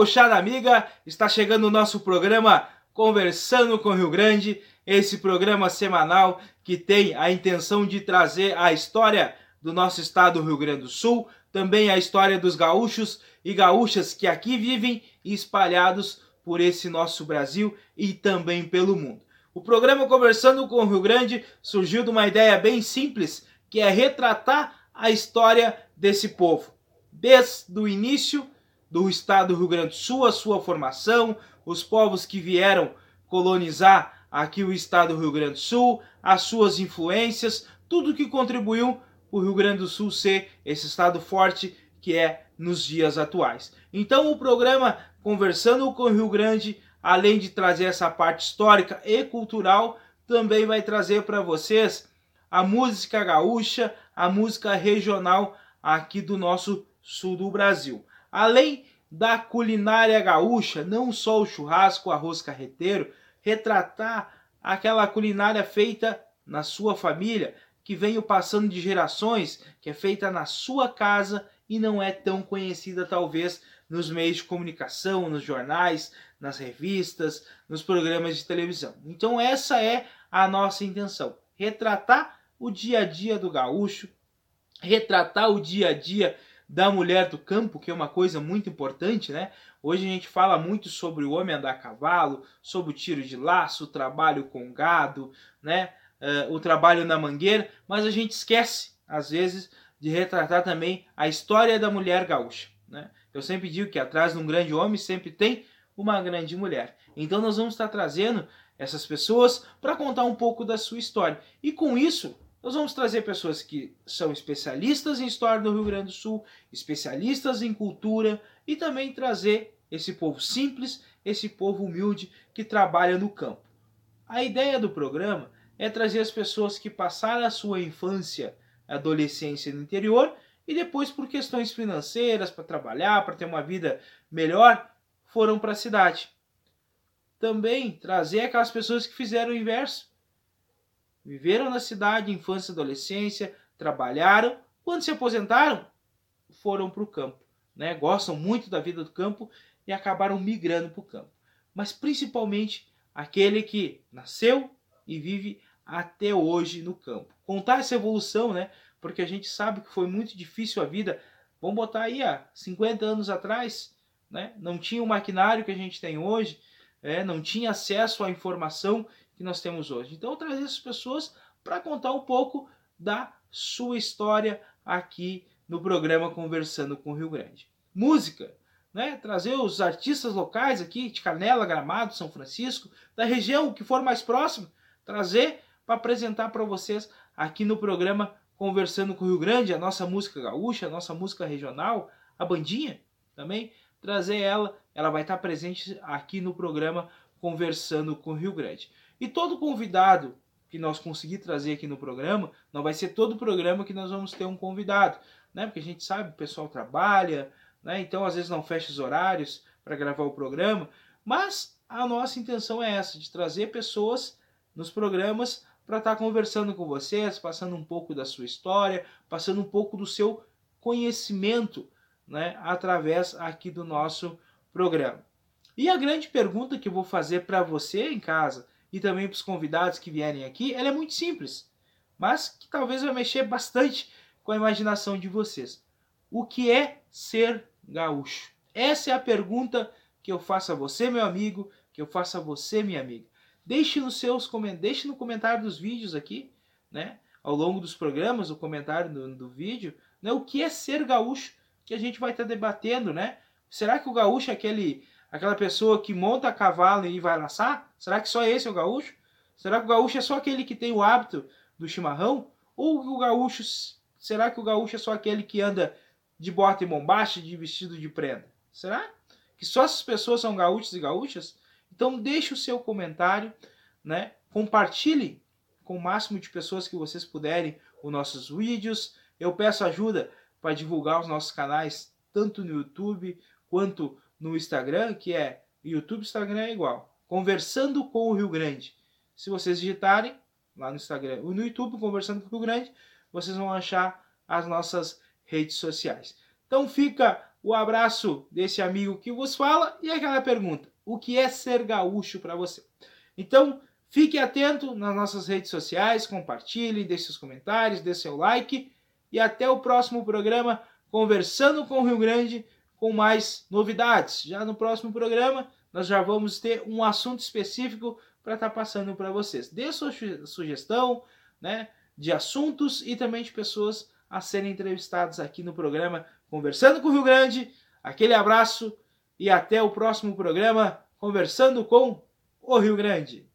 gauchada amiga, está chegando o nosso programa Conversando com Rio Grande, esse programa semanal que tem a intenção de trazer a história do nosso estado Rio Grande do Sul, também a história dos gaúchos e gaúchas que aqui vivem espalhados por esse nosso Brasil e também pelo mundo. O programa Conversando com o Rio Grande surgiu de uma ideia bem simples, que é retratar a história desse povo, desde o início do estado do Rio Grande do Sul, a sua formação, os povos que vieram colonizar aqui o estado do Rio Grande do Sul, as suas influências, tudo que contribuiu para o Rio Grande do Sul ser esse estado forte que é nos dias atuais. Então o programa Conversando com o Rio Grande, além de trazer essa parte histórica e cultural, também vai trazer para vocês a música gaúcha, a música regional aqui do nosso sul do Brasil. Além da culinária gaúcha, não só o churrasco, o arroz carreteiro, retratar aquela culinária feita na sua família, que veio passando de gerações, que é feita na sua casa e não é tão conhecida talvez nos meios de comunicação, nos jornais, nas revistas, nos programas de televisão. Então essa é a nossa intenção, retratar o dia a dia do gaúcho, retratar o dia a dia da mulher do campo, que é uma coisa muito importante, né? Hoje a gente fala muito sobre o homem andar a cavalo, sobre o tiro de laço, o trabalho com gado, né? Uh, o trabalho na mangueira, mas a gente esquece, às vezes, de retratar também a história da mulher gaúcha, né? Eu sempre digo que atrás de um grande homem sempre tem uma grande mulher. Então nós vamos estar trazendo essas pessoas para contar um pouco da sua história. E com isso, nós vamos trazer pessoas que são especialistas em história do Rio Grande do Sul, especialistas em cultura e também trazer esse povo simples, esse povo humilde que trabalha no campo. A ideia do programa é trazer as pessoas que passaram a sua infância, adolescência no interior e depois por questões financeiras, para trabalhar, para ter uma vida melhor, foram para a cidade. Também trazer aquelas pessoas que fizeram o inverso, Viveram na cidade, infância e adolescência, trabalharam, quando se aposentaram, foram para o campo. Né? Gostam muito da vida do campo e acabaram migrando para o campo. Mas principalmente aquele que nasceu e vive até hoje no campo. Contar essa evolução, né? Porque a gente sabe que foi muito difícil a vida. Vamos botar aí há 50 anos atrás, né? Não tinha o maquinário que a gente tem hoje, é, não tinha acesso à informação que nós temos hoje. Então, trazer essas pessoas para contar um pouco da sua história aqui no programa Conversando com o Rio Grande. Música, né? trazer os artistas locais aqui de Canela, Gramado, São Francisco, da região que for mais próximo, trazer para apresentar para vocês aqui no programa Conversando com o Rio Grande, a nossa música gaúcha, a nossa música regional, a bandinha também, trazer ela, ela vai estar presente aqui no programa Conversando com o Rio Grande. E todo convidado que nós conseguir trazer aqui no programa, não vai ser todo programa que nós vamos ter um convidado, né? Porque a gente sabe, o pessoal trabalha, né? Então às vezes não fecha os horários para gravar o programa, mas a nossa intenção é essa, de trazer pessoas nos programas para estar tá conversando com vocês, passando um pouco da sua história, passando um pouco do seu conhecimento, né, através aqui do nosso programa. E a grande pergunta que eu vou fazer para você em casa e também para os convidados que vierem aqui, ela é muito simples, mas que talvez vai mexer bastante com a imaginação de vocês. O que é ser gaúcho? Essa é a pergunta que eu faço a você, meu amigo, que eu faço a você, minha amiga. Deixe nos seus deixe no comentário dos vídeos aqui, né? Ao longo dos programas, o comentário do, do vídeo, né? O que é ser gaúcho? Que a gente vai estar debatendo, né? Será que o gaúcho é aquele Aquela pessoa que monta cavalo e vai laçar? Será que só esse é o gaúcho? Será que o gaúcho é só aquele que tem o hábito do chimarrão? Ou o gaúcho, será que o gaúcho é só aquele que anda de bota e bombacha, de vestido de prenda? Será que só essas pessoas são gaúchos e gaúchas? Então deixe o seu comentário, né? Compartilhe com o máximo de pessoas que vocês puderem os nossos vídeos. Eu peço ajuda para divulgar os nossos canais tanto no YouTube quanto no Instagram, que é YouTube, Instagram é igual. Conversando com o Rio Grande. Se vocês digitarem lá no Instagram ou no YouTube, Conversando com o Rio Grande, vocês vão achar as nossas redes sociais. Então fica o abraço desse amigo que vos fala e aquela pergunta: o que é ser gaúcho para você? Então, fique atento nas nossas redes sociais, compartilhe, deixe seus comentários, dê seu like e até o próximo programa Conversando com o Rio Grande com mais novidades. Já no próximo programa, nós já vamos ter um assunto específico para estar tá passando para vocês. Dê sua sugestão, né, de assuntos e também de pessoas a serem entrevistadas aqui no programa Conversando com o Rio Grande. Aquele abraço e até o próximo programa Conversando com o Rio Grande.